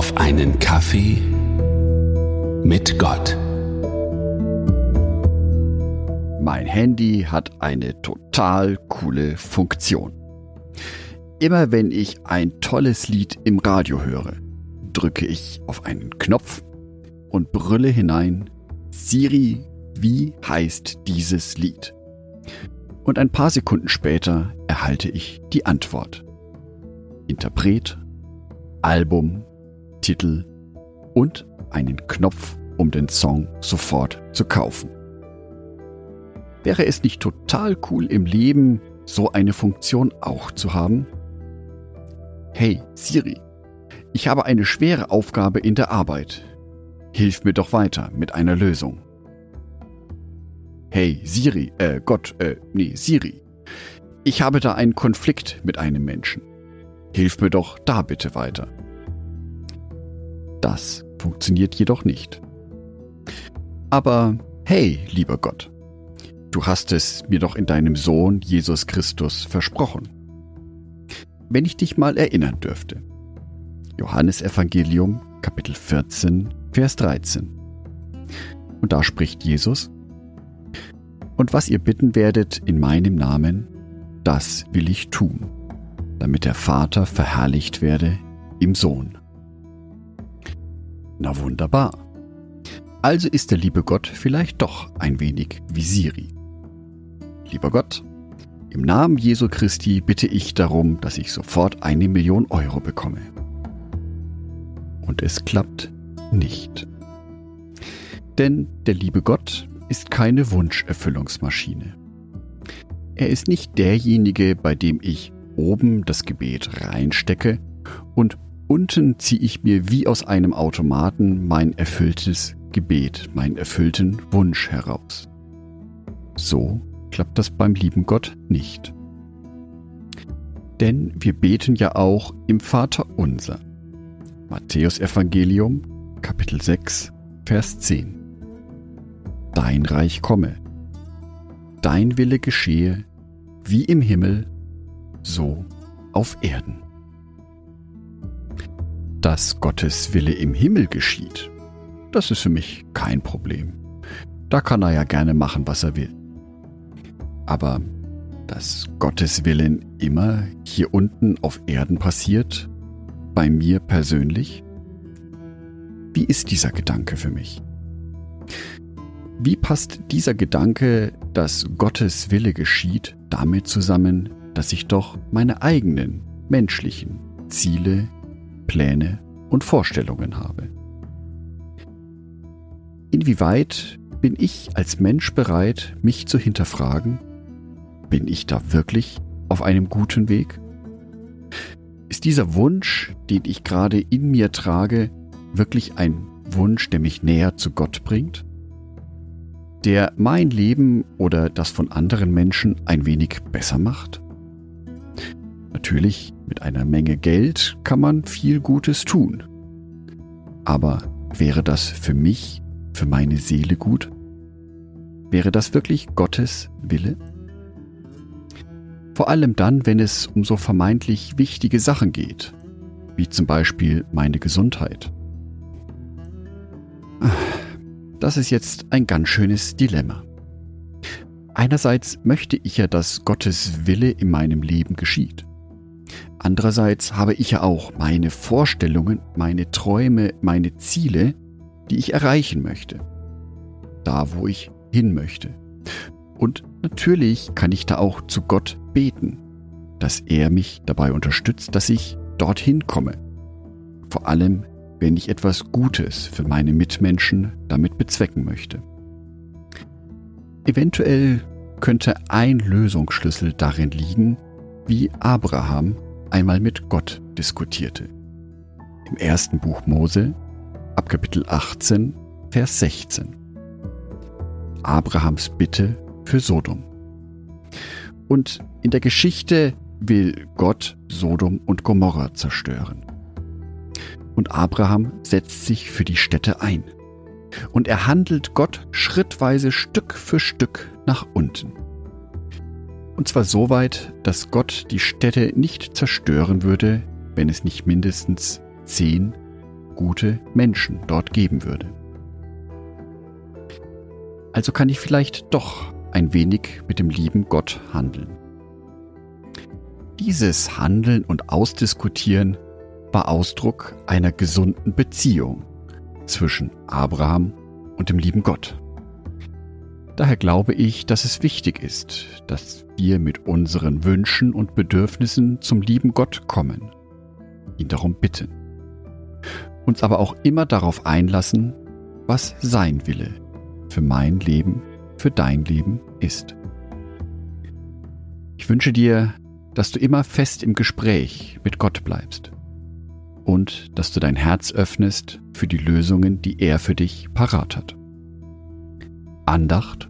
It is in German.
auf einen Kaffee mit Gott. Mein Handy hat eine total coole Funktion. Immer wenn ich ein tolles Lied im Radio höre, drücke ich auf einen Knopf und brülle hinein, Siri, wie heißt dieses Lied? Und ein paar Sekunden später erhalte ich die Antwort. Interpret, Album, Titel und einen Knopf, um den Song sofort zu kaufen. Wäre es nicht total cool im Leben, so eine Funktion auch zu haben? Hey Siri, ich habe eine schwere Aufgabe in der Arbeit. Hilf mir doch weiter mit einer Lösung. Hey Siri, äh Gott, äh nee, Siri. Ich habe da einen Konflikt mit einem Menschen. Hilf mir doch da bitte weiter. Das funktioniert jedoch nicht. Aber hey, lieber Gott, du hast es mir doch in deinem Sohn Jesus Christus versprochen. Wenn ich dich mal erinnern dürfte. Johannes Evangelium Kapitel 14, Vers 13. Und da spricht Jesus, Und was ihr bitten werdet in meinem Namen, das will ich tun, damit der Vater verherrlicht werde im Sohn. Na wunderbar. Also ist der liebe Gott vielleicht doch ein wenig wie Siri. Lieber Gott, im Namen Jesu Christi bitte ich darum, dass ich sofort eine Million Euro bekomme. Und es klappt nicht. Denn der liebe Gott ist keine Wunscherfüllungsmaschine. Er ist nicht derjenige, bei dem ich oben das Gebet reinstecke und Unten ziehe ich mir wie aus einem Automaten mein erfülltes Gebet, meinen erfüllten Wunsch heraus. So klappt das beim lieben Gott nicht. Denn wir beten ja auch im Vater unser. Matthäus Evangelium, Kapitel 6, Vers 10. Dein Reich komme, dein Wille geschehe, wie im Himmel, so auf Erden dass Gottes Wille im Himmel geschieht, das ist für mich kein Problem. Da kann er ja gerne machen, was er will. Aber dass Gottes Willen immer hier unten auf Erden passiert, bei mir persönlich? Wie ist dieser Gedanke für mich? Wie passt dieser Gedanke, dass Gottes Wille geschieht, damit zusammen, dass ich doch meine eigenen menschlichen Ziele Pläne und Vorstellungen habe. Inwieweit bin ich als Mensch bereit, mich zu hinterfragen? Bin ich da wirklich auf einem guten Weg? Ist dieser Wunsch, den ich gerade in mir trage, wirklich ein Wunsch, der mich näher zu Gott bringt? Der mein Leben oder das von anderen Menschen ein wenig besser macht? Natürlich, mit einer Menge Geld kann man viel Gutes tun. Aber wäre das für mich, für meine Seele gut? Wäre das wirklich Gottes Wille? Vor allem dann, wenn es um so vermeintlich wichtige Sachen geht, wie zum Beispiel meine Gesundheit. Das ist jetzt ein ganz schönes Dilemma. Einerseits möchte ich ja, dass Gottes Wille in meinem Leben geschieht. Andererseits habe ich ja auch meine Vorstellungen, meine Träume, meine Ziele, die ich erreichen möchte. Da, wo ich hin möchte. Und natürlich kann ich da auch zu Gott beten, dass er mich dabei unterstützt, dass ich dorthin komme. Vor allem, wenn ich etwas Gutes für meine Mitmenschen damit bezwecken möchte. Eventuell könnte ein Lösungsschlüssel darin liegen, wie Abraham einmal mit Gott diskutierte. Im ersten Buch Mose, ab Kapitel 18, Vers 16. Abrahams Bitte für Sodom. Und in der Geschichte will Gott Sodom und Gomorra zerstören. Und Abraham setzt sich für die Städte ein. Und er handelt Gott schrittweise Stück für Stück nach unten. Und zwar so weit, dass Gott die Städte nicht zerstören würde, wenn es nicht mindestens zehn gute Menschen dort geben würde. Also kann ich vielleicht doch ein wenig mit dem lieben Gott handeln. Dieses Handeln und Ausdiskutieren war Ausdruck einer gesunden Beziehung zwischen Abraham und dem lieben Gott. Daher glaube ich, dass es wichtig ist, dass wir mit unseren Wünschen und Bedürfnissen zum lieben Gott kommen, ihn darum bitten, uns aber auch immer darauf einlassen, was sein Wille für mein Leben, für dein Leben ist. Ich wünsche dir, dass du immer fest im Gespräch mit Gott bleibst und dass du dein Herz öffnest für die Lösungen, die er für dich parat hat. Andacht